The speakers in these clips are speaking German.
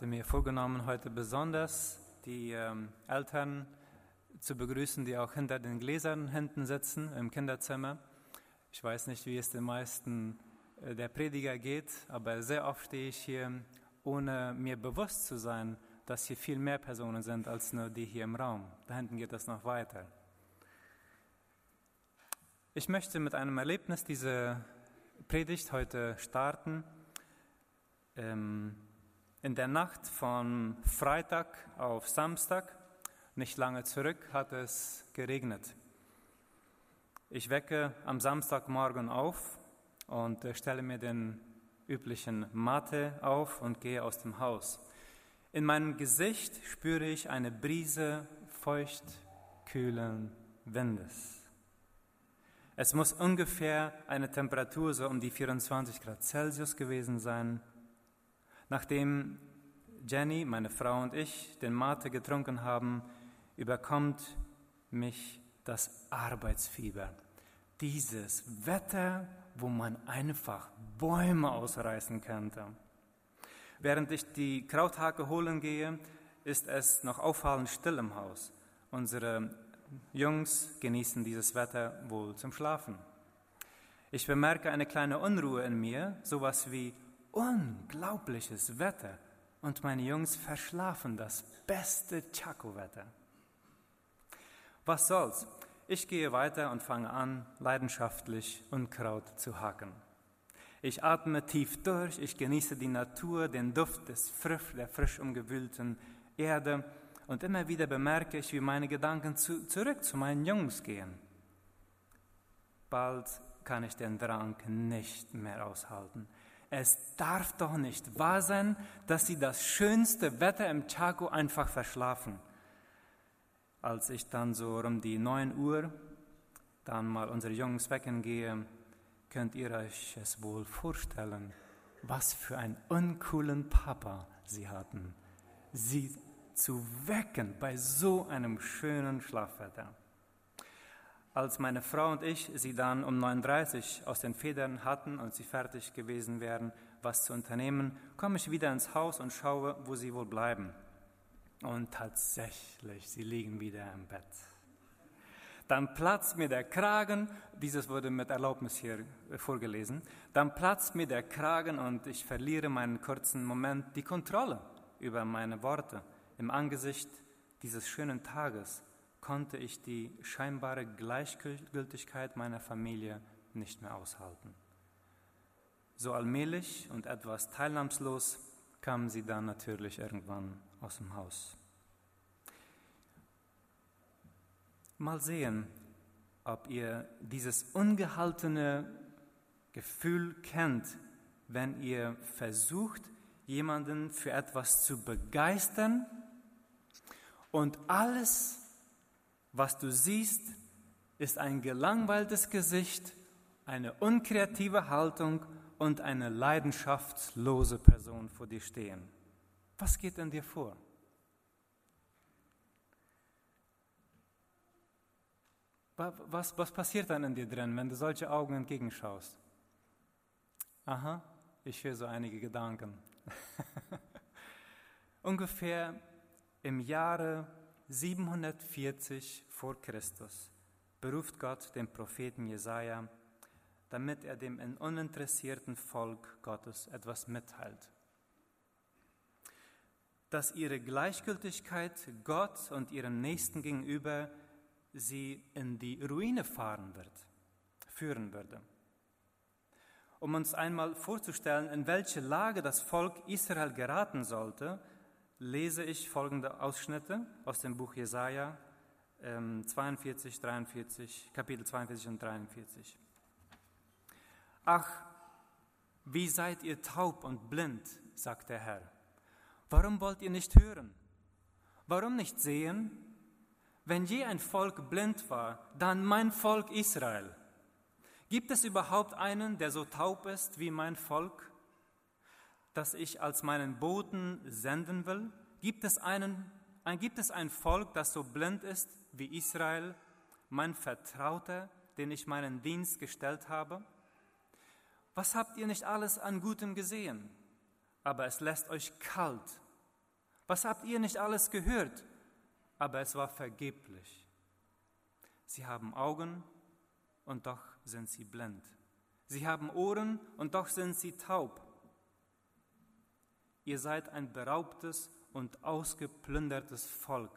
hatte mir vorgenommen, heute besonders die ähm, Eltern zu begrüßen, die auch hinter den Gläsern hinten sitzen im Kinderzimmer. Ich weiß nicht, wie es den meisten äh, der Prediger geht, aber sehr oft stehe ich hier, ohne mir bewusst zu sein, dass hier viel mehr Personen sind als nur die hier im Raum. Da hinten geht das noch weiter. Ich möchte mit einem Erlebnis diese Predigt heute starten. Ähm, in der Nacht von Freitag auf Samstag, nicht lange zurück, hat es geregnet. Ich wecke am Samstagmorgen auf und stelle mir den üblichen Matte auf und gehe aus dem Haus. In meinem Gesicht spüre ich eine Brise feucht kühlen Windes. Es muss ungefähr eine Temperatur so um die 24 Grad Celsius gewesen sein. Nachdem Jenny, meine Frau und ich den Mate getrunken haben, überkommt mich das Arbeitsfieber. Dieses Wetter, wo man einfach Bäume ausreißen könnte. Während ich die Krauthake holen gehe, ist es noch auffallend still im Haus. Unsere Jungs genießen dieses Wetter wohl zum Schlafen. Ich bemerke eine kleine Unruhe in mir, sowas wie unglaubliches Wetter und meine Jungs verschlafen das beste Chaco-Wetter. Was soll's? Ich gehe weiter und fange an, leidenschaftlich Unkraut zu hacken. Ich atme tief durch, ich genieße die Natur, den Duft des frisch, der frisch umgewühlten Erde und immer wieder bemerke ich, wie meine Gedanken zu, zurück zu meinen Jungs gehen. Bald kann ich den Drang nicht mehr aushalten. Es darf doch nicht wahr sein, dass sie das schönste Wetter im Chaco einfach verschlafen. Als ich dann so um die 9 Uhr dann mal unsere Jungs wecken gehe, könnt ihr euch es wohl vorstellen, was für einen uncoolen Papa sie hatten, sie zu wecken bei so einem schönen Schlafwetter. Als meine Frau und ich sie dann um 9.30 Uhr aus den Federn hatten und sie fertig gewesen wären, was zu unternehmen, komme ich wieder ins Haus und schaue, wo sie wohl bleiben. Und tatsächlich, sie liegen wieder im Bett. Dann platzt mir der Kragen, dieses wurde mit Erlaubnis hier vorgelesen, dann platzt mir der Kragen und ich verliere meinen kurzen Moment die Kontrolle über meine Worte im Angesicht dieses schönen Tages konnte ich die scheinbare Gleichgültigkeit meiner Familie nicht mehr aushalten. So allmählich und etwas teilnahmslos kamen sie dann natürlich irgendwann aus dem Haus. Mal sehen, ob ihr dieses ungehaltene Gefühl kennt, wenn ihr versucht, jemanden für etwas zu begeistern und alles was du siehst, ist ein gelangweiltes Gesicht, eine unkreative Haltung und eine leidenschaftslose Person vor dir stehen. Was geht in dir vor? Was, was passiert dann in dir drin, wenn du solche Augen entgegenschaust? Aha, ich höre so einige Gedanken. Ungefähr im Jahre 740 vor Christus beruft Gott den Propheten Jesaja, damit er dem uninteressierten Volk Gottes etwas mitteilt. Dass ihre Gleichgültigkeit Gott und ihrem Nächsten gegenüber sie in die Ruine fahren wird, führen würde. Um uns einmal vorzustellen, in welche Lage das Volk Israel geraten sollte, lese ich folgende Ausschnitte aus dem Buch Jesaja, 42, ähm, 43, Kapitel 42 und 43. Ach, wie seid ihr taub und blind, sagt der Herr. Warum wollt ihr nicht hören? Warum nicht sehen? Wenn je ein Volk blind war, dann mein Volk Israel. Gibt es überhaupt einen, der so taub ist wie mein Volk? Das ich als meinen Boten senden will? Gibt es, einen, ein, gibt es ein Volk, das so blind ist wie Israel, mein Vertrauter, den ich meinen Dienst gestellt habe? Was habt ihr nicht alles an Gutem gesehen? Aber es lässt euch kalt Was habt ihr nicht alles gehört? Aber es war vergeblich. Sie haben Augen und doch sind sie blind. Sie haben Ohren und doch sind sie taub. Ihr seid ein beraubtes und ausgeplündertes Volk.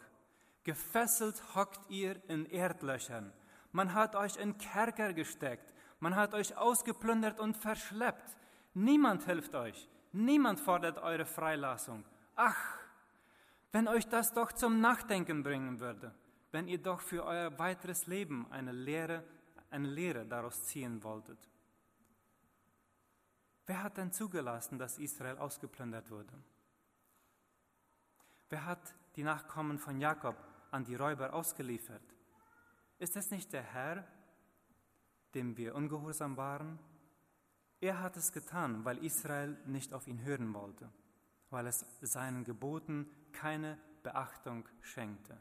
Gefesselt hockt ihr in Erdlöchern. Man hat euch in Kerker gesteckt. Man hat euch ausgeplündert und verschleppt. Niemand hilft euch. Niemand fordert eure Freilassung. Ach, wenn euch das doch zum Nachdenken bringen würde, wenn ihr doch für euer weiteres Leben eine Lehre, eine Lehre daraus ziehen wolltet. Wer hat denn zugelassen, dass Israel ausgeplündert wurde? Wer hat die Nachkommen von Jakob an die Räuber ausgeliefert? Ist es nicht der Herr, dem wir ungehorsam waren? Er hat es getan, weil Israel nicht auf ihn hören wollte, weil es seinen Geboten keine Beachtung schenkte.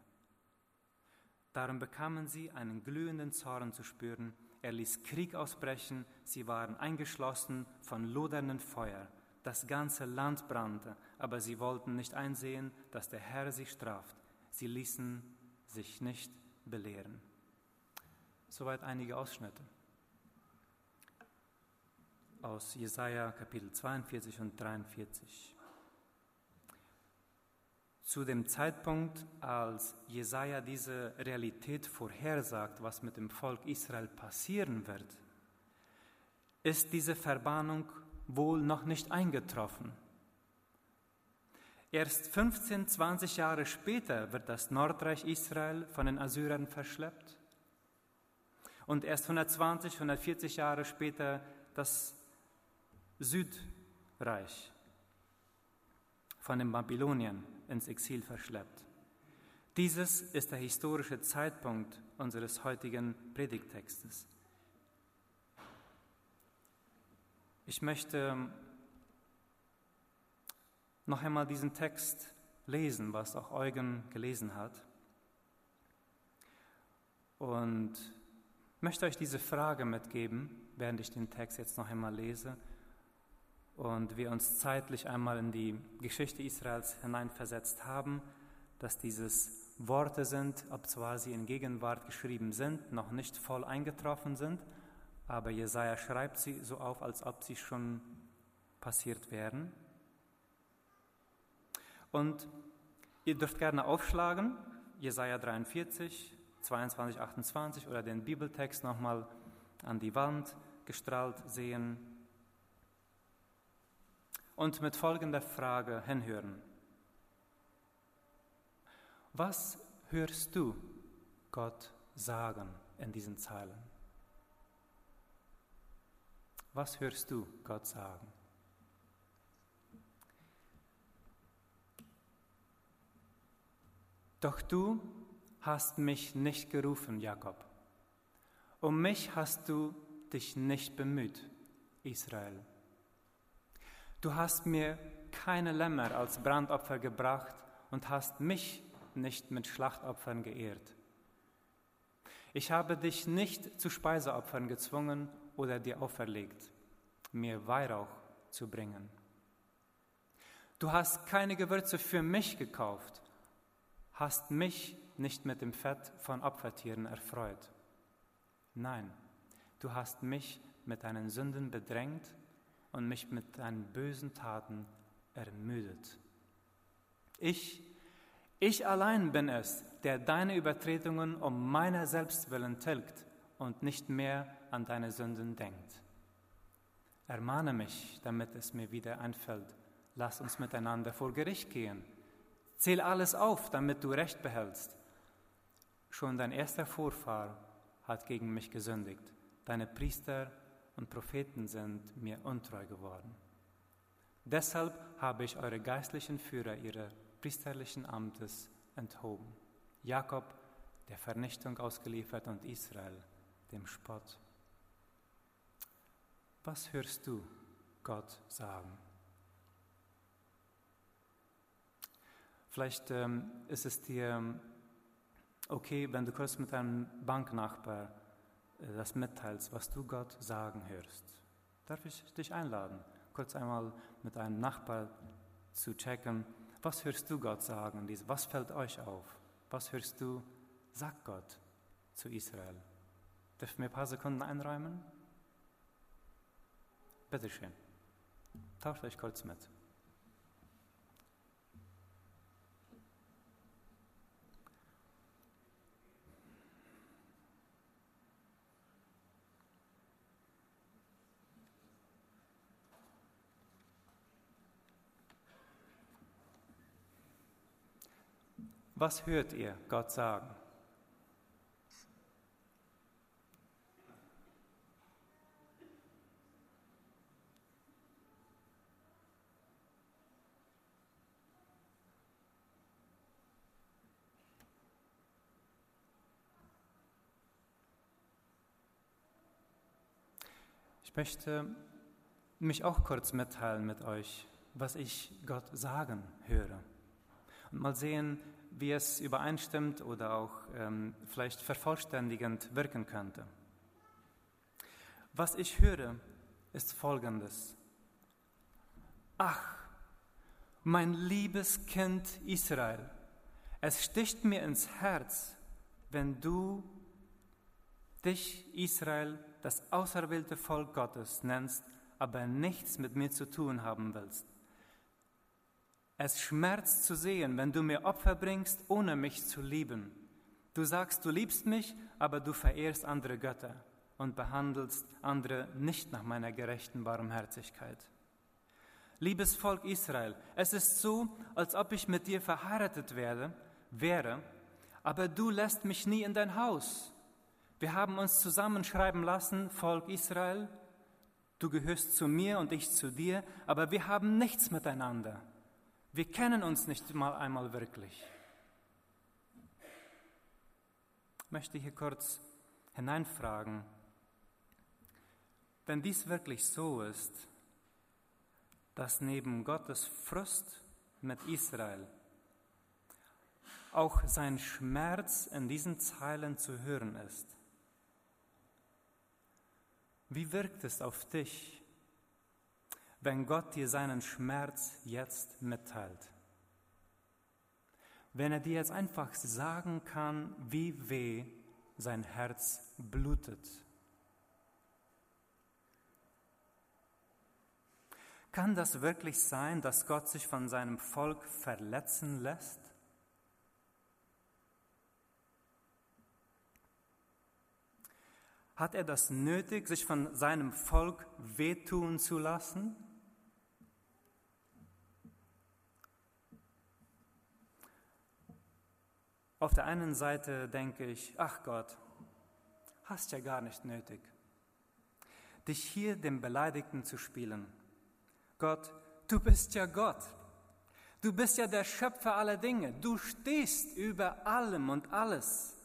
Darum bekamen sie einen glühenden Zorn zu spüren, er ließ Krieg ausbrechen, sie waren eingeschlossen von loderndem Feuer. Das ganze Land brannte, aber sie wollten nicht einsehen, dass der Herr sie straft. Sie ließen sich nicht belehren. Soweit einige Ausschnitte aus Jesaja Kapitel 42 und 43. Zu dem Zeitpunkt, als Jesaja diese Realität vorhersagt, was mit dem Volk Israel passieren wird, ist diese Verbannung wohl noch nicht eingetroffen. Erst 15, 20 Jahre später wird das Nordreich Israel von den Assyrern verschleppt und erst 120, 140 Jahre später das Südreich von den Babyloniern ins Exil verschleppt. Dieses ist der historische Zeitpunkt unseres heutigen Predigtextes. Ich möchte noch einmal diesen Text lesen, was auch Eugen gelesen hat. Und möchte euch diese Frage mitgeben, während ich den Text jetzt noch einmal lese und wir uns zeitlich einmal in die Geschichte Israels hineinversetzt haben, dass dieses Worte sind, ob zwar sie in Gegenwart geschrieben sind, noch nicht voll eingetroffen sind, aber Jesaja schreibt sie so auf, als ob sie schon passiert wären. Und ihr dürft gerne aufschlagen, Jesaja 43, 22, 28 oder den Bibeltext nochmal an die Wand gestrahlt sehen und mit folgender Frage hinhören. Was hörst du Gott sagen in diesen Zeilen? Was hörst du Gott sagen? Doch du hast mich nicht gerufen, Jakob. Um mich hast du dich nicht bemüht, Israel. Du hast mir keine Lämmer als Brandopfer gebracht und hast mich nicht mit Schlachtopfern geehrt. Ich habe dich nicht zu Speiseopfern gezwungen oder dir auferlegt, mir Weihrauch zu bringen. Du hast keine Gewürze für mich gekauft, hast mich nicht mit dem Fett von Opfertieren erfreut. Nein, du hast mich mit deinen Sünden bedrängt und mich mit deinen bösen Taten ermüdet. Ich, ich allein bin es, der deine Übertretungen um meiner selbst willen tilgt und nicht mehr an deine Sünden denkt. Ermahne mich, damit es mir wieder einfällt. Lass uns miteinander vor Gericht gehen. Zähl alles auf, damit du Recht behältst. Schon dein erster Vorfahr hat gegen mich gesündigt. Deine Priester und Propheten sind mir untreu geworden. Deshalb habe ich eure geistlichen Führer ihrer priesterlichen Amtes enthoben. Jakob der Vernichtung ausgeliefert und Israel dem Spott. Was hörst du Gott sagen? Vielleicht ähm, ist es dir ähm, okay, wenn du kurz mit deinem Banknachbar das mitteilst, was du Gott sagen hörst. Darf ich dich einladen, kurz einmal mit einem Nachbar zu checken, Was hörst du Gott sagen? Was fällt euch auf? Was hörst du, sagt Gott zu Israel? Dürfen wir ein paar Sekunden einräumen? Bitte schön. Tauscht euch kurz mit. Was hört ihr Gott sagen? Ich möchte mich auch kurz mitteilen mit euch, was ich Gott sagen höre. Und mal sehen, wie es übereinstimmt oder auch ähm, vielleicht vervollständigend wirken könnte. Was ich höre, ist Folgendes. Ach, mein liebes Kind Israel, es sticht mir ins Herz, wenn du dich, Israel, das auserwählte Volk Gottes nennst, aber nichts mit mir zu tun haben willst. Es schmerzt zu sehen, wenn du mir Opfer bringst, ohne mich zu lieben. Du sagst, du liebst mich, aber du verehrst andere Götter und behandelst andere nicht nach meiner gerechten Barmherzigkeit. Liebes Volk Israel, es ist so, als ob ich mit dir verheiratet werde, wäre, aber du lässt mich nie in dein Haus. Wir haben uns zusammenschreiben lassen, Volk Israel, du gehörst zu mir und ich zu dir, aber wir haben nichts miteinander. Wir kennen uns nicht mal einmal wirklich. Ich möchte hier kurz hineinfragen, wenn dies wirklich so ist, dass neben Gottes Frust mit Israel auch sein Schmerz in diesen Zeilen zu hören ist. Wie wirkt es auf dich, wenn Gott dir seinen Schmerz jetzt mitteilt. Wenn er dir jetzt einfach sagen kann, wie weh sein Herz blutet. Kann das wirklich sein, dass Gott sich von seinem Volk verletzen lässt? Hat er das nötig, sich von seinem Volk wehtun zu lassen? Auf der einen Seite denke ich, ach Gott, hast ja gar nicht nötig, dich hier dem Beleidigten zu spielen. Gott, du bist ja Gott. Du bist ja der Schöpfer aller Dinge. Du stehst über allem und alles.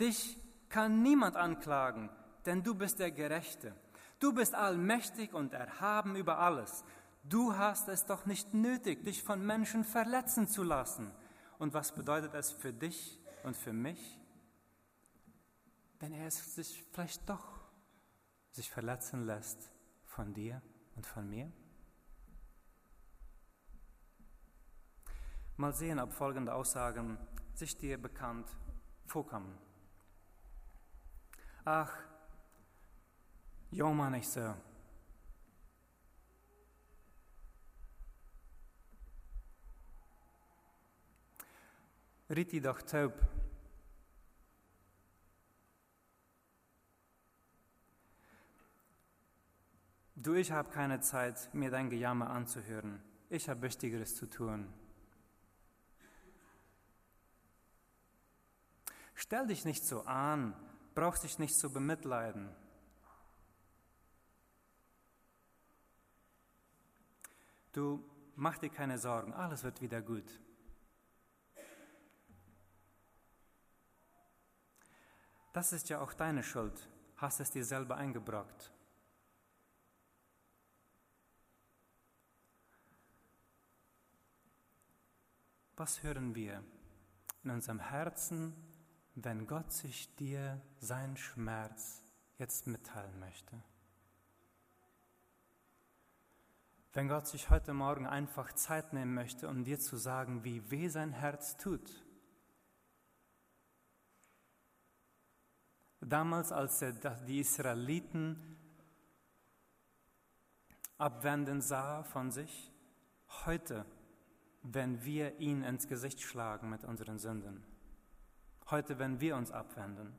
Dich kann niemand anklagen, denn du bist der Gerechte. Du bist allmächtig und erhaben über alles. Du hast es doch nicht nötig, dich von Menschen verletzen zu lassen. Und was bedeutet es für dich und für mich, wenn er es sich vielleicht doch sich verletzen lässt von dir und von mir? Mal sehen, ob folgende Aussagen sich dir bekannt vorkommen. Ach, jammer nicht so. Riet die doch taub. Du, ich habe keine Zeit, mir dein Gejammer anzuhören. Ich habe Wichtigeres zu tun. Stell dich nicht so an, brauchst dich nicht so bemitleiden. Du mach dir keine Sorgen, alles wird wieder gut. Das ist ja auch deine Schuld, hast es dir selber eingebrockt. Was hören wir in unserem Herzen, wenn Gott sich dir seinen Schmerz jetzt mitteilen möchte? Wenn Gott sich heute Morgen einfach Zeit nehmen möchte, um dir zu sagen, wie weh sein Herz tut. Damals, als er die Israeliten abwenden sah von sich, heute, wenn wir ihn ins Gesicht schlagen mit unseren Sünden. Heute, wenn wir uns abwenden.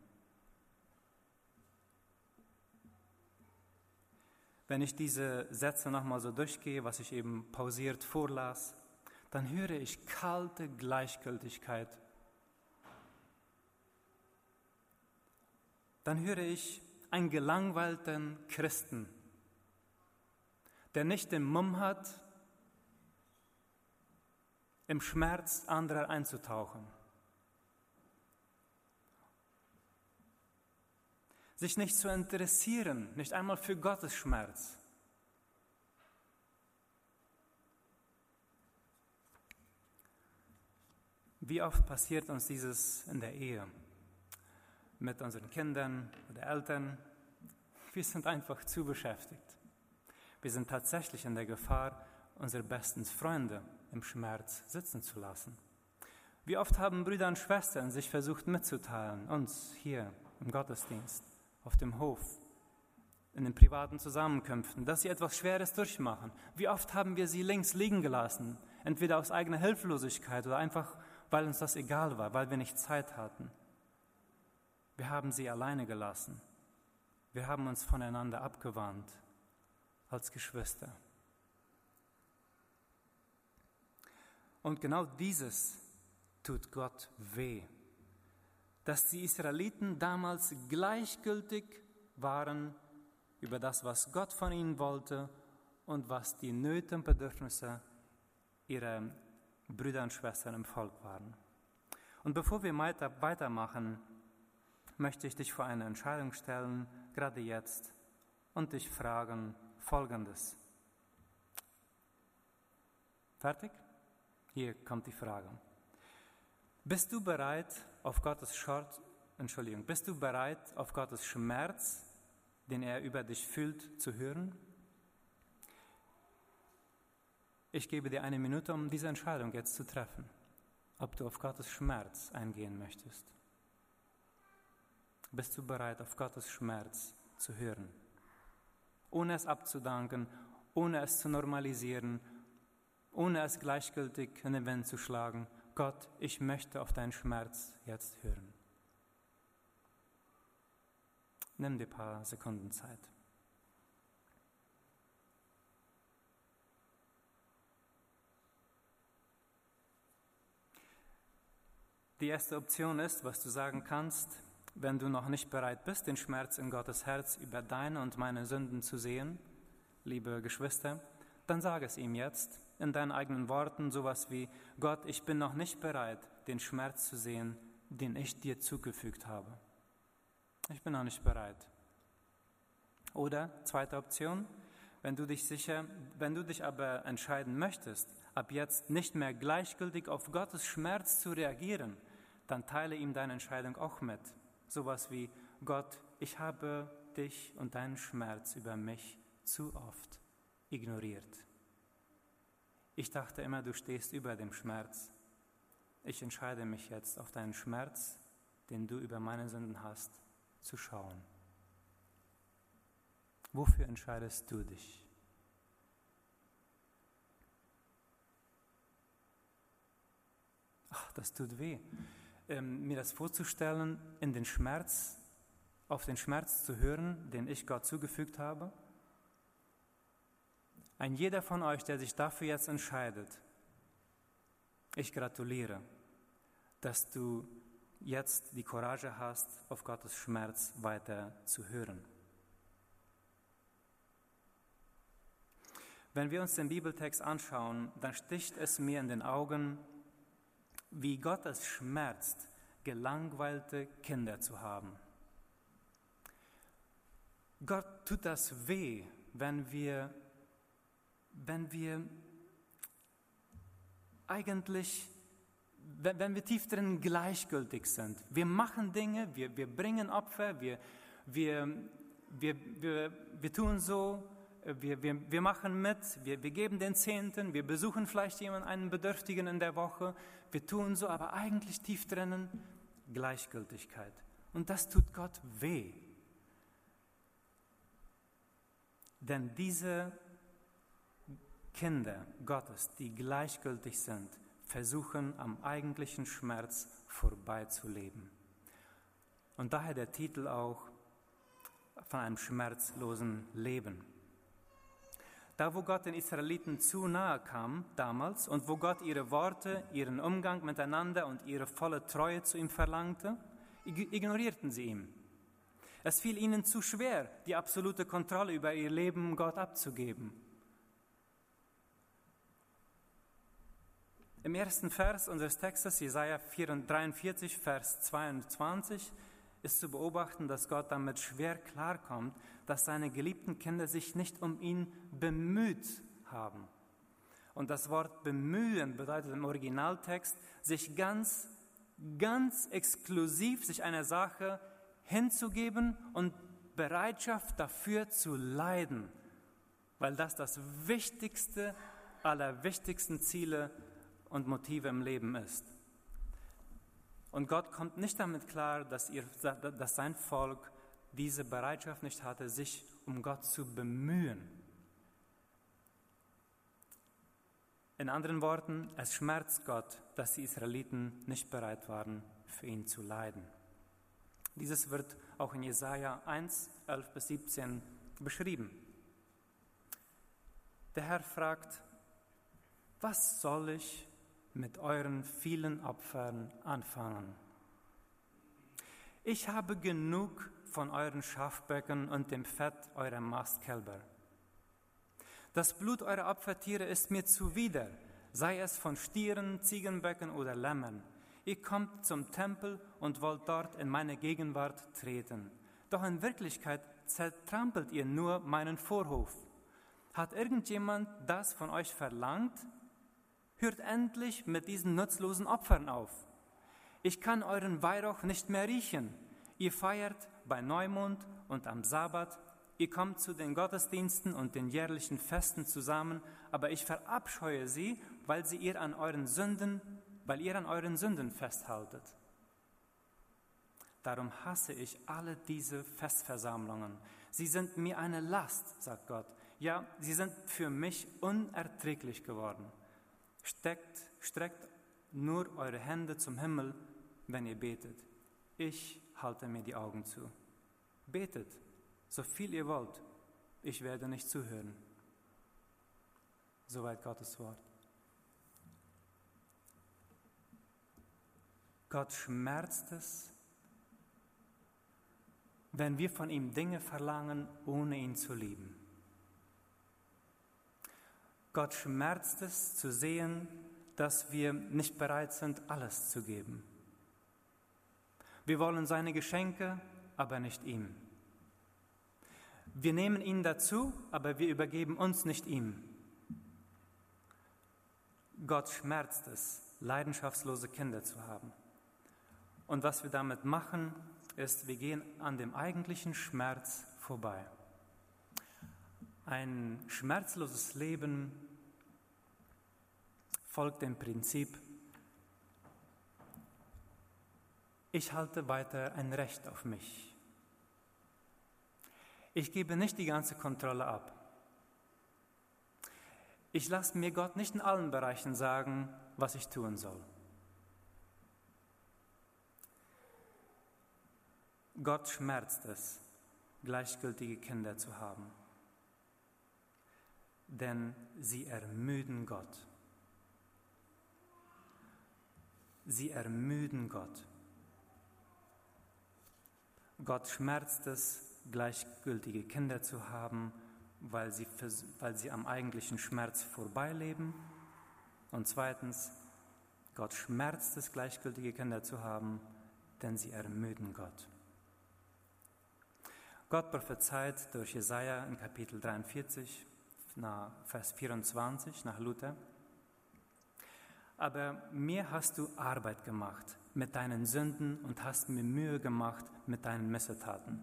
Wenn ich diese Sätze nochmal so durchgehe, was ich eben pausiert vorlas, dann höre ich kalte Gleichgültigkeit. Dann höre ich einen gelangweilten Christen, der nicht den Mumm hat, im Schmerz anderer einzutauchen. sich nicht zu interessieren, nicht einmal für Gottes Schmerz. Wie oft passiert uns dieses in der Ehe? Mit unseren Kindern oder Eltern? Wir sind einfach zu beschäftigt. Wir sind tatsächlich in der Gefahr, unsere besten Freunde im Schmerz sitzen zu lassen. Wie oft haben Brüder und Schwestern sich versucht mitzuteilen, uns hier im Gottesdienst, auf dem Hof, in den privaten Zusammenkünften, dass sie etwas Schweres durchmachen. Wie oft haben wir sie links liegen gelassen, entweder aus eigener Hilflosigkeit oder einfach, weil uns das egal war, weil wir nicht Zeit hatten. Wir haben sie alleine gelassen. Wir haben uns voneinander abgewandt als Geschwister. Und genau dieses tut Gott weh dass die Israeliten damals gleichgültig waren über das, was Gott von ihnen wollte und was die Nöte und Bedürfnisse ihrer Brüder und Schwestern im Volk waren. Und bevor wir weitermachen, möchte ich dich vor eine Entscheidung stellen, gerade jetzt, und dich fragen Folgendes. Fertig? Hier kommt die Frage. Bist du bereit, auf Gottes Schmerz, Entschuldigung, bist du bereit, auf Gottes Schmerz, den er über dich fühlt, zu hören? Ich gebe dir eine Minute, um diese Entscheidung jetzt zu treffen, ob du auf Gottes Schmerz eingehen möchtest. Bist du bereit, auf Gottes Schmerz zu hören? Ohne es abzudanken, ohne es zu normalisieren, ohne es gleichgültig in den Wind zu schlagen, Gott, ich möchte auf deinen Schmerz jetzt hören. Nimm dir ein paar Sekunden Zeit. Die erste Option ist, was du sagen kannst, wenn du noch nicht bereit bist, den Schmerz in Gottes Herz über deine und meine Sünden zu sehen, liebe Geschwister, dann sage es ihm jetzt in deinen eigenen Worten sowas wie, Gott, ich bin noch nicht bereit, den Schmerz zu sehen, den ich dir zugefügt habe. Ich bin noch nicht bereit. Oder zweite Option, wenn du dich sicher, wenn du dich aber entscheiden möchtest, ab jetzt nicht mehr gleichgültig auf Gottes Schmerz zu reagieren, dann teile ihm deine Entscheidung auch mit. Sowas wie, Gott, ich habe dich und deinen Schmerz über mich zu oft ignoriert. Ich dachte immer, du stehst über dem Schmerz. Ich entscheide mich jetzt auf deinen Schmerz, den du über meine Sünden hast, zu schauen. Wofür entscheidest du dich? Ach, das tut weh. Ähm, mir das vorzustellen, in den Schmerz, auf den Schmerz zu hören, den ich Gott zugefügt habe ein jeder von euch, der sich dafür jetzt entscheidet, ich gratuliere, dass du jetzt die Courage hast, auf Gottes Schmerz weiter zu hören. Wenn wir uns den Bibeltext anschauen, dann sticht es mir in den Augen, wie Gott es schmerzt, gelangweilte Kinder zu haben. Gott tut das weh, wenn wir wenn wir eigentlich, wenn, wenn wir tief drin gleichgültig sind. Wir machen Dinge, wir, wir bringen Opfer, wir, wir, wir, wir, wir tun so, wir, wir, wir machen mit, wir, wir geben den Zehnten, wir besuchen vielleicht jemanden, einen Bedürftigen in der Woche, wir tun so, aber eigentlich tief drinnen Gleichgültigkeit. Und das tut Gott weh. Denn diese Kinder Gottes, die gleichgültig sind, versuchen am eigentlichen Schmerz vorbeizuleben. Und daher der Titel auch von einem schmerzlosen Leben. Da, wo Gott den Israeliten zu nahe kam damals und wo Gott ihre Worte, ihren Umgang miteinander und ihre volle Treue zu ihm verlangte, ignorierten sie ihn. Es fiel ihnen zu schwer, die absolute Kontrolle über ihr Leben Gott abzugeben. Im ersten Vers unseres Textes, Jesaja 43, Vers 22, ist zu beobachten, dass Gott damit schwer klarkommt, dass seine geliebten Kinder sich nicht um ihn bemüht haben. Und das Wort bemühen bedeutet im Originaltext, sich ganz, ganz exklusiv sich einer Sache hinzugeben und Bereitschaft dafür zu leiden, weil das das wichtigste aller wichtigsten Ziele und Motive im Leben ist. Und Gott kommt nicht damit klar, dass, ihr, dass sein Volk diese Bereitschaft nicht hatte, sich um Gott zu bemühen. In anderen Worten, es schmerzt Gott, dass die Israeliten nicht bereit waren, für ihn zu leiden. Dieses wird auch in Jesaja 1, 11 bis 17 beschrieben. Der Herr fragt: Was soll ich mit euren vielen Opfern anfangen. Ich habe genug von euren Schafböcken und dem Fett eurer Mastkälber. Das Blut eurer Opfertiere ist mir zuwider, sei es von Stieren, Ziegenböcken oder Lämmern. Ihr kommt zum Tempel und wollt dort in meine Gegenwart treten. Doch in Wirklichkeit zertrampelt ihr nur meinen Vorhof. Hat irgendjemand das von euch verlangt? Hört endlich mit diesen nutzlosen Opfern auf. Ich kann euren Weihrauch nicht mehr riechen. Ihr feiert bei Neumond und am Sabbat. Ihr kommt zu den Gottesdiensten und den jährlichen Festen zusammen, aber ich verabscheue sie, weil sie ihr an euren Sünden, weil ihr an euren Sünden festhaltet. Darum hasse ich alle diese Festversammlungen. Sie sind mir eine Last, sagt Gott. Ja, sie sind für mich unerträglich geworden. Steckt, streckt nur eure Hände zum Himmel, wenn ihr betet. Ich halte mir die Augen zu. Betet, so viel ihr wollt. Ich werde nicht zuhören. Soweit Gottes Wort. Gott schmerzt es, wenn wir von ihm Dinge verlangen, ohne ihn zu lieben. Gott schmerzt es zu sehen, dass wir nicht bereit sind, alles zu geben. Wir wollen seine Geschenke, aber nicht ihm. Wir nehmen ihn dazu, aber wir übergeben uns nicht ihm. Gott schmerzt es, leidenschaftslose Kinder zu haben. Und was wir damit machen, ist, wir gehen an dem eigentlichen Schmerz vorbei. Ein schmerzloses Leben folgt dem Prinzip, ich halte weiter ein Recht auf mich. Ich gebe nicht die ganze Kontrolle ab. Ich lasse mir Gott nicht in allen Bereichen sagen, was ich tun soll. Gott schmerzt es, gleichgültige Kinder zu haben denn sie ermüden Gott. Sie ermüden Gott. Gott schmerzt es, gleichgültige Kinder zu haben, weil sie, weil sie am eigentlichen Schmerz vorbeileben. Und zweitens, Gott schmerzt es, gleichgültige Kinder zu haben, denn sie ermüden Gott. Gott prophezeit durch Jesaja in Kapitel 43, nach Vers 24 nach Luther. Aber mir hast du Arbeit gemacht mit deinen Sünden und hast mir Mühe gemacht mit deinen Missetaten.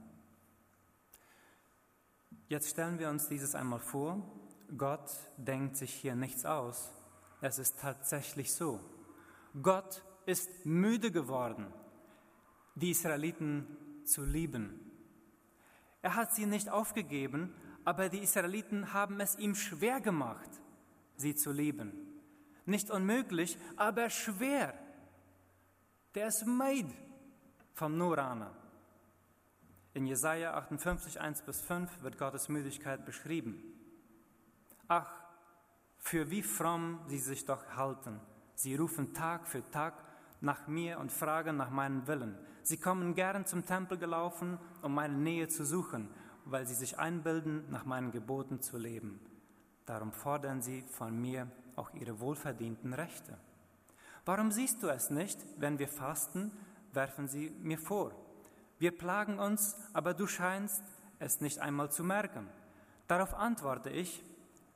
Jetzt stellen wir uns dieses einmal vor. Gott denkt sich hier nichts aus. Es ist tatsächlich so. Gott ist müde geworden, die Israeliten zu lieben. Er hat sie nicht aufgegeben, aber die Israeliten haben es ihm schwer gemacht, sie zu lieben. Nicht unmöglich, aber schwer. Der ist Maid vom Nurana. In Jesaja 58, 1 bis 5 wird Gottes Müdigkeit beschrieben. Ach, für wie fromm sie sich doch halten. Sie rufen Tag für Tag nach mir und fragen nach meinem Willen. Sie kommen gern zum Tempel gelaufen, um meine Nähe zu suchen, weil sie sich einbilden, nach meinen Geboten zu leben. Darum fordern sie von mir auch ihre wohlverdienten Rechte. Warum siehst du es nicht, wenn wir fasten, werfen sie mir vor. Wir plagen uns, aber du scheinst es nicht einmal zu merken. Darauf antworte ich,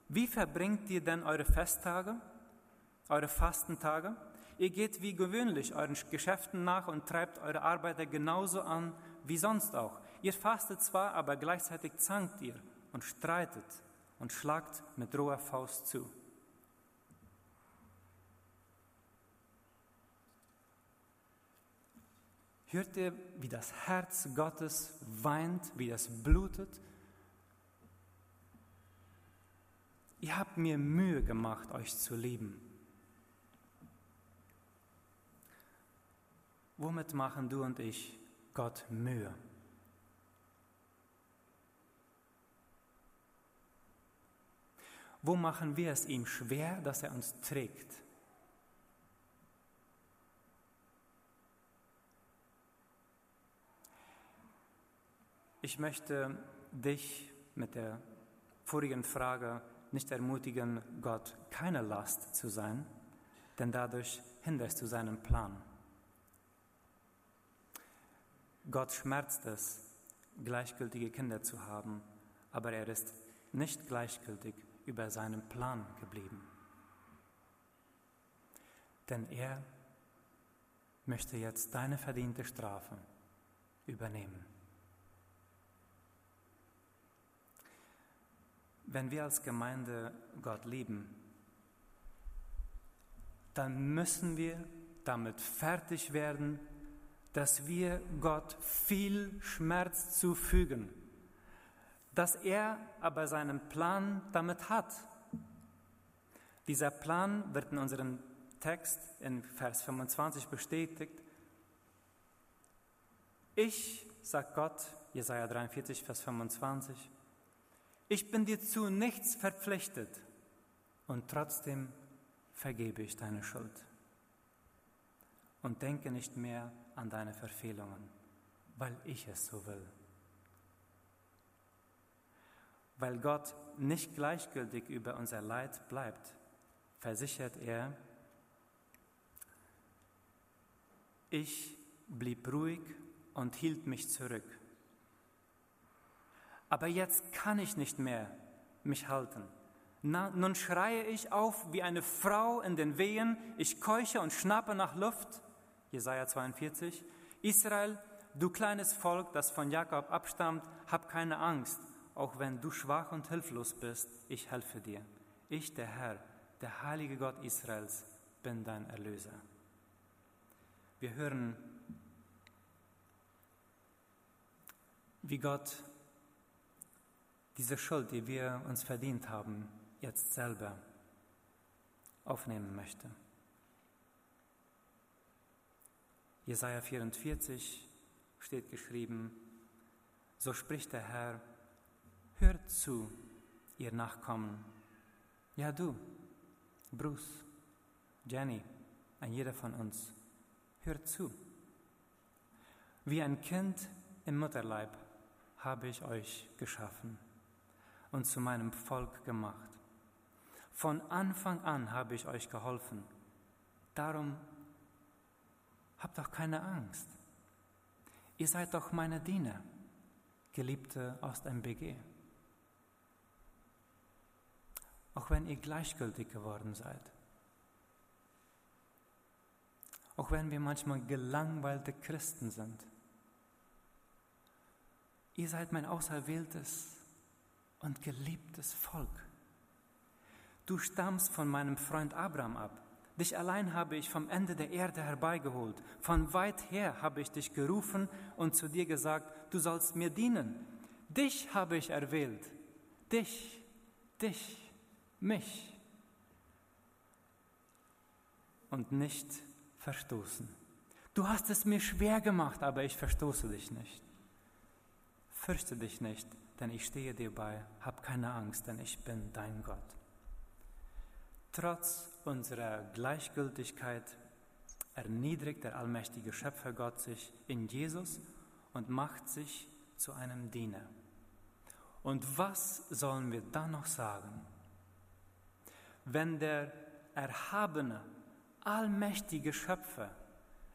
wie verbringt ihr denn eure Festtage, eure Fastentage? Ihr geht wie gewöhnlich euren Geschäften nach und treibt eure Arbeiter genauso an wie sonst auch. Ihr fastet zwar, aber gleichzeitig zankt ihr und streitet und schlagt mit roher Faust zu. Hört ihr, wie das Herz Gottes weint, wie es blutet? Ihr habt mir Mühe gemacht, euch zu lieben. Womit machen du und ich Gott Mühe? Wo machen wir es ihm schwer, dass er uns trägt? Ich möchte dich mit der vorigen Frage nicht ermutigen, Gott keine Last zu sein, denn dadurch hinderst du seinen Plan. Gott schmerzt es, gleichgültige Kinder zu haben, aber er ist nicht gleichgültig über seinen Plan geblieben. Denn er möchte jetzt deine verdiente Strafe übernehmen. Wenn wir als Gemeinde Gott lieben, dann müssen wir damit fertig werden, dass wir Gott viel Schmerz zufügen, dass er aber seinen Plan damit hat. Dieser Plan wird in unserem Text in Vers 25 bestätigt. Ich, sagt Gott, Jesaja 43, Vers 25, ich bin dir zu nichts verpflichtet und trotzdem vergebe ich deine Schuld und denke nicht mehr an deine Verfehlungen, weil ich es so will. Weil Gott nicht gleichgültig über unser Leid bleibt, versichert er, ich blieb ruhig und hielt mich zurück. Aber jetzt kann ich nicht mehr mich halten. Na, nun schreie ich auf wie eine Frau in den Wehen, ich keuche und schnappe nach Luft. Jesaja 42. Israel, du kleines Volk, das von Jakob abstammt, hab keine Angst, auch wenn du schwach und hilflos bist, ich helfe dir. Ich, der Herr, der heilige Gott Israels, bin dein Erlöser. Wir hören, wie Gott diese Schuld, die wir uns verdient haben, jetzt selber aufnehmen möchte. Jesaja 44 steht geschrieben: So spricht der Herr, hört zu, ihr Nachkommen. Ja, du, Bruce, Jenny, ein jeder von uns, hört zu. Wie ein Kind im Mutterleib habe ich euch geschaffen und zu meinem Volk gemacht. Von Anfang an habe ich euch geholfen. Darum Habt doch keine Angst. Ihr seid doch meine Diener, Geliebte aus dem BG. Auch wenn ihr gleichgültig geworden seid. Auch wenn wir manchmal gelangweilte Christen sind. Ihr seid mein Auserwähltes, und geliebtes Volk. Du stammst von meinem Freund Abraham ab. Dich allein habe ich vom Ende der Erde herbeigeholt. Von weit her habe ich dich gerufen und zu dir gesagt, du sollst mir dienen. Dich habe ich erwählt. Dich, dich, mich. Und nicht verstoßen. Du hast es mir schwer gemacht, aber ich verstoße dich nicht. Fürchte dich nicht, denn ich stehe dir bei. Hab keine Angst, denn ich bin dein Gott. Trotz unserer Gleichgültigkeit erniedrigt der allmächtige Schöpfer Gott sich in Jesus und macht sich zu einem Diener. Und was sollen wir dann noch sagen? Wenn der erhabene, allmächtige Schöpfer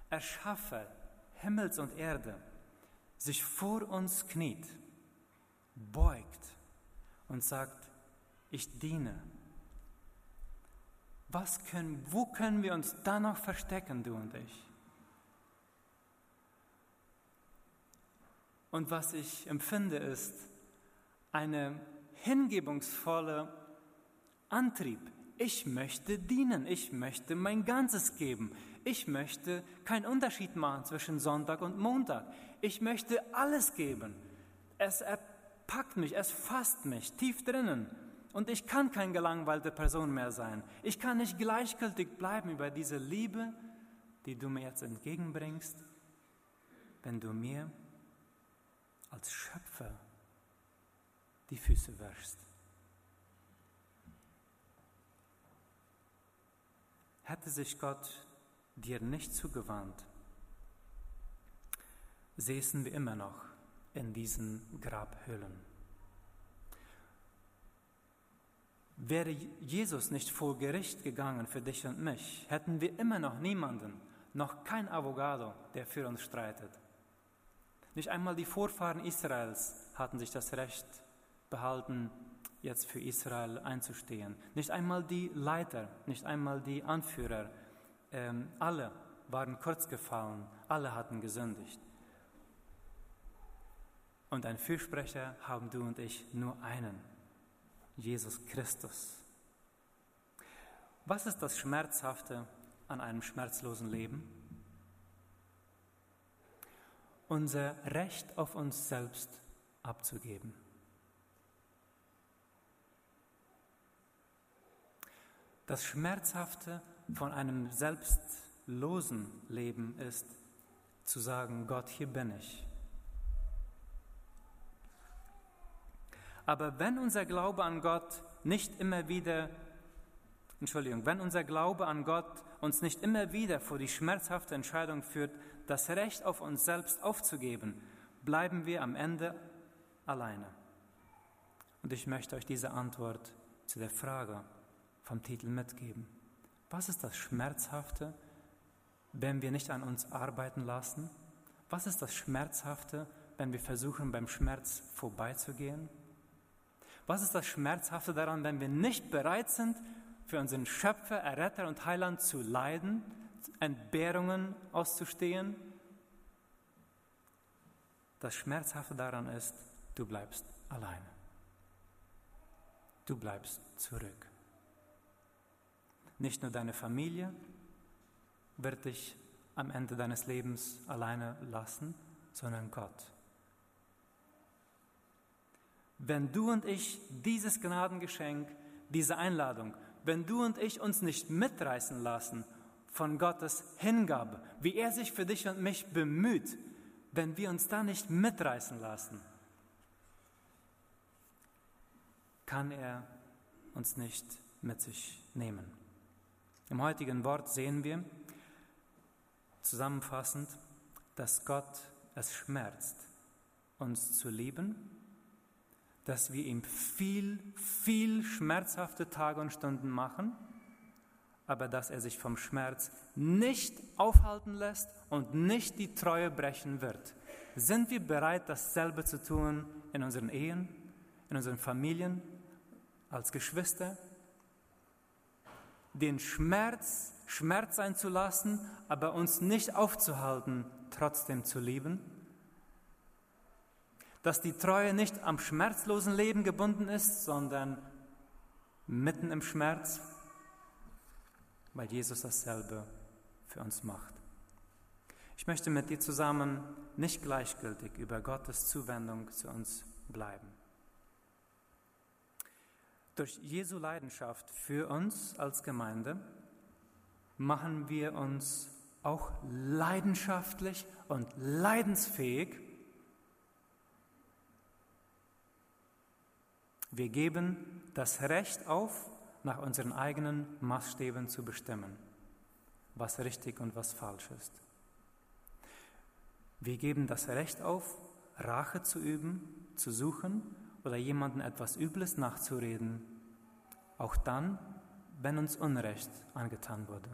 Erschaffer Himmels und Erde, sich vor uns kniet, beugt und sagt, ich diene. Was können, wo können wir uns da noch verstecken, du und ich? Und was ich empfinde, ist eine hingebungsvolle Antrieb. Ich möchte dienen, ich möchte mein Ganzes geben, ich möchte keinen Unterschied machen zwischen Sonntag und Montag. Ich möchte alles geben. Es packt mich, es fasst mich tief drinnen. Und ich kann keine gelangweilte Person mehr sein. Ich kann nicht gleichgültig bleiben über diese Liebe, die du mir jetzt entgegenbringst, wenn du mir als Schöpfer die Füße wäschst. Hätte sich Gott dir nicht zugewandt, säßen wir immer noch in diesen Grabhüllen. Wäre Jesus nicht vor Gericht gegangen für dich und mich, hätten wir immer noch niemanden, noch kein Avogado, der für uns streitet. Nicht einmal die Vorfahren Israels hatten sich das Recht behalten, jetzt für Israel einzustehen. Nicht einmal die Leiter, nicht einmal die Anführer ähm, alle waren kurz gefallen, alle hatten gesündigt. Und ein Fürsprecher haben du und ich nur einen, Jesus Christus. Was ist das Schmerzhafte an einem schmerzlosen Leben? Unser Recht auf uns selbst abzugeben. Das Schmerzhafte von einem selbstlosen Leben ist, zu sagen, Gott, hier bin ich. Aber wenn unser Glaube an Gott nicht immer wieder, Entschuldigung, wenn unser Glaube an Gott uns nicht immer wieder vor die schmerzhafte Entscheidung führt, das Recht auf uns selbst aufzugeben, bleiben wir am Ende alleine. Und ich möchte euch diese Antwort zu der Frage vom Titel mitgeben. Was ist das Schmerzhafte, wenn wir nicht an uns arbeiten lassen? Was ist das Schmerzhafte, wenn wir versuchen, beim Schmerz vorbeizugehen? Was ist das Schmerzhafte daran, wenn wir nicht bereit sind, für unseren Schöpfer, Erretter und Heiland zu leiden, Entbehrungen auszustehen? Das Schmerzhafte daran ist, du bleibst alleine. Du bleibst zurück. Nicht nur deine Familie wird dich am Ende deines Lebens alleine lassen, sondern Gott. Wenn du und ich dieses Gnadengeschenk, diese Einladung, wenn du und ich uns nicht mitreißen lassen von Gottes Hingabe, wie er sich für dich und mich bemüht, wenn wir uns da nicht mitreißen lassen, kann er uns nicht mit sich nehmen. Im heutigen Wort sehen wir zusammenfassend, dass Gott es schmerzt, uns zu lieben, dass wir ihm viel, viel schmerzhafte Tage und Stunden machen, aber dass er sich vom Schmerz nicht aufhalten lässt und nicht die Treue brechen wird. Sind wir bereit, dasselbe zu tun in unseren Ehen, in unseren Familien, als Geschwister, den Schmerz Schmerz sein zu lassen, aber uns nicht aufzuhalten, trotzdem zu lieben? Dass die Treue nicht am schmerzlosen Leben gebunden ist, sondern mitten im Schmerz, weil Jesus dasselbe für uns macht. Ich möchte mit dir zusammen nicht gleichgültig über Gottes Zuwendung zu uns bleiben. Durch Jesu Leidenschaft für uns als Gemeinde machen wir uns auch leidenschaftlich und leidensfähig. Wir geben das Recht auf, nach unseren eigenen Maßstäben zu bestimmen, was richtig und was falsch ist. Wir geben das Recht auf, Rache zu üben, zu suchen oder jemandem etwas Übles nachzureden, auch dann, wenn uns Unrecht angetan wurde.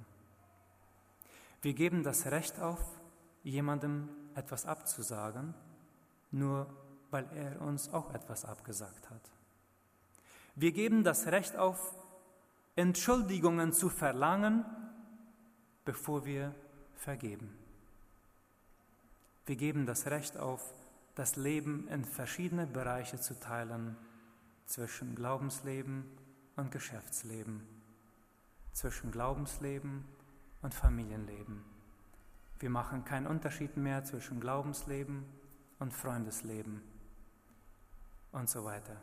Wir geben das Recht auf, jemandem etwas abzusagen, nur weil er uns auch etwas abgesagt hat. Wir geben das Recht auf, Entschuldigungen zu verlangen, bevor wir vergeben. Wir geben das Recht auf, das Leben in verschiedene Bereiche zu teilen, zwischen Glaubensleben und Geschäftsleben, zwischen Glaubensleben und Familienleben. Wir machen keinen Unterschied mehr zwischen Glaubensleben und Freundesleben und so weiter.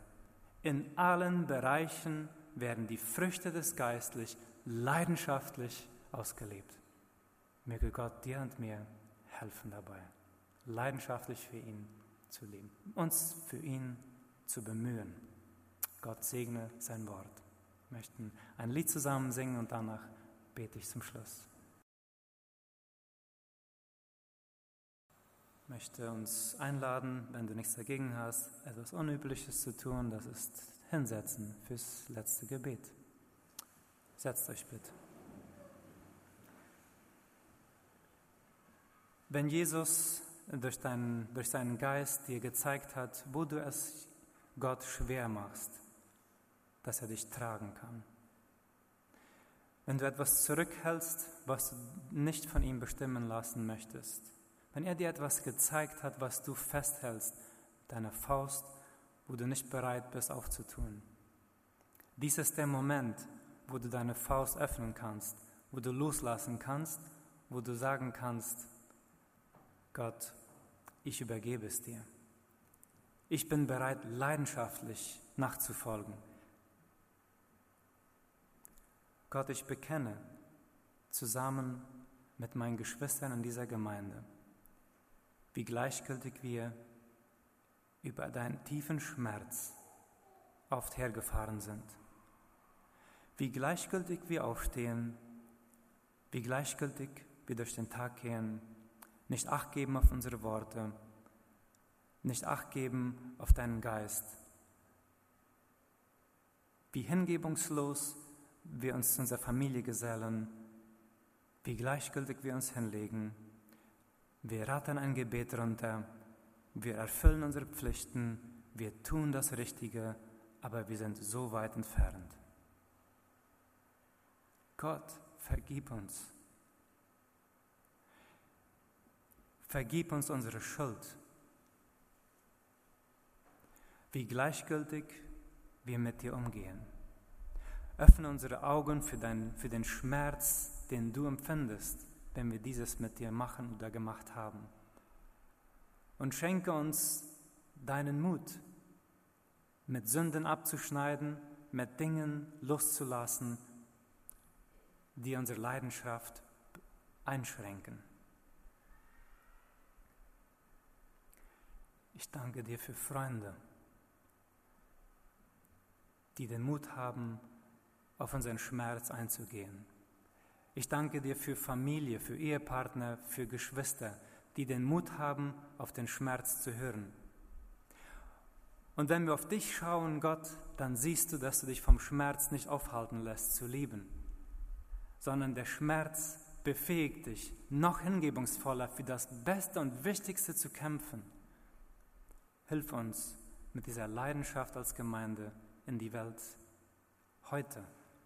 In allen Bereichen werden die Früchte des Geistlich leidenschaftlich ausgelebt. Möge Gott dir und mir helfen dabei leidenschaftlich für ihn zu leben, uns für ihn zu bemühen. Gott segne sein Wort. Wir möchten ein Lied zusammen singen und danach bete ich zum Schluss. Möchte uns einladen, wenn du nichts dagegen hast, etwas Unübliches zu tun, das ist hinsetzen fürs letzte Gebet. Setzt euch bitte. Wenn Jesus durch, dein, durch seinen Geist dir gezeigt hat, wo du es Gott schwer machst, dass er dich tragen kann. Wenn du etwas zurückhältst, was du nicht von ihm bestimmen lassen möchtest, wenn er dir etwas gezeigt hat, was du festhältst, deine Faust, wo du nicht bereit bist aufzutun. Dies ist der Moment, wo du deine Faust öffnen kannst, wo du loslassen kannst, wo du sagen kannst, Gott, ich übergebe es dir. Ich bin bereit, leidenschaftlich nachzufolgen. Gott, ich bekenne zusammen mit meinen Geschwistern in dieser Gemeinde, wie gleichgültig wir über deinen tiefen Schmerz oft hergefahren sind, wie gleichgültig wir aufstehen, wie gleichgültig wir durch den Tag gehen nicht acht geben auf unsere Worte, nicht acht geben auf deinen Geist. Wie hingebungslos wir uns zu unserer Familie gesellen, wie gleichgültig wir uns hinlegen. Wir rattern ein Gebet runter, wir erfüllen unsere Pflichten, wir tun das Richtige, aber wir sind so weit entfernt. Gott, vergib uns. Vergib uns unsere Schuld. Wie gleichgültig wir mit dir umgehen. Öffne unsere Augen für, dein, für den Schmerz, den du empfindest, wenn wir dieses mit dir machen oder gemacht haben. Und schenke uns deinen Mut, mit Sünden abzuschneiden, mit Dingen loszulassen, die unsere Leidenschaft einschränken. Ich danke dir für Freunde, die den Mut haben, auf unseren Schmerz einzugehen. Ich danke dir für Familie, für Ehepartner, für Geschwister, die den Mut haben, auf den Schmerz zu hören. Und wenn wir auf dich schauen, Gott, dann siehst du, dass du dich vom Schmerz nicht aufhalten lässt zu lieben, sondern der Schmerz befähigt dich, noch hingebungsvoller für das Beste und Wichtigste zu kämpfen. Hilf uns mit dieser Leidenschaft als Gemeinde in die Welt heute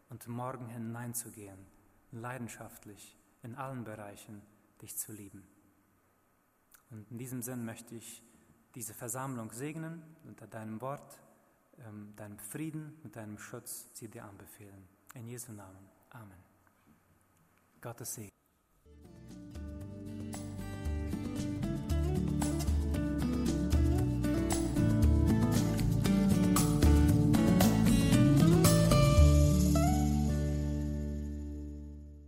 und morgen hineinzugehen, leidenschaftlich in allen Bereichen dich zu lieben. Und in diesem Sinn möchte ich diese Versammlung segnen, unter deinem Wort, ähm, deinem Frieden und deinem Schutz sie dir anbefehlen. In Jesu Namen. Amen. Gottes Segen.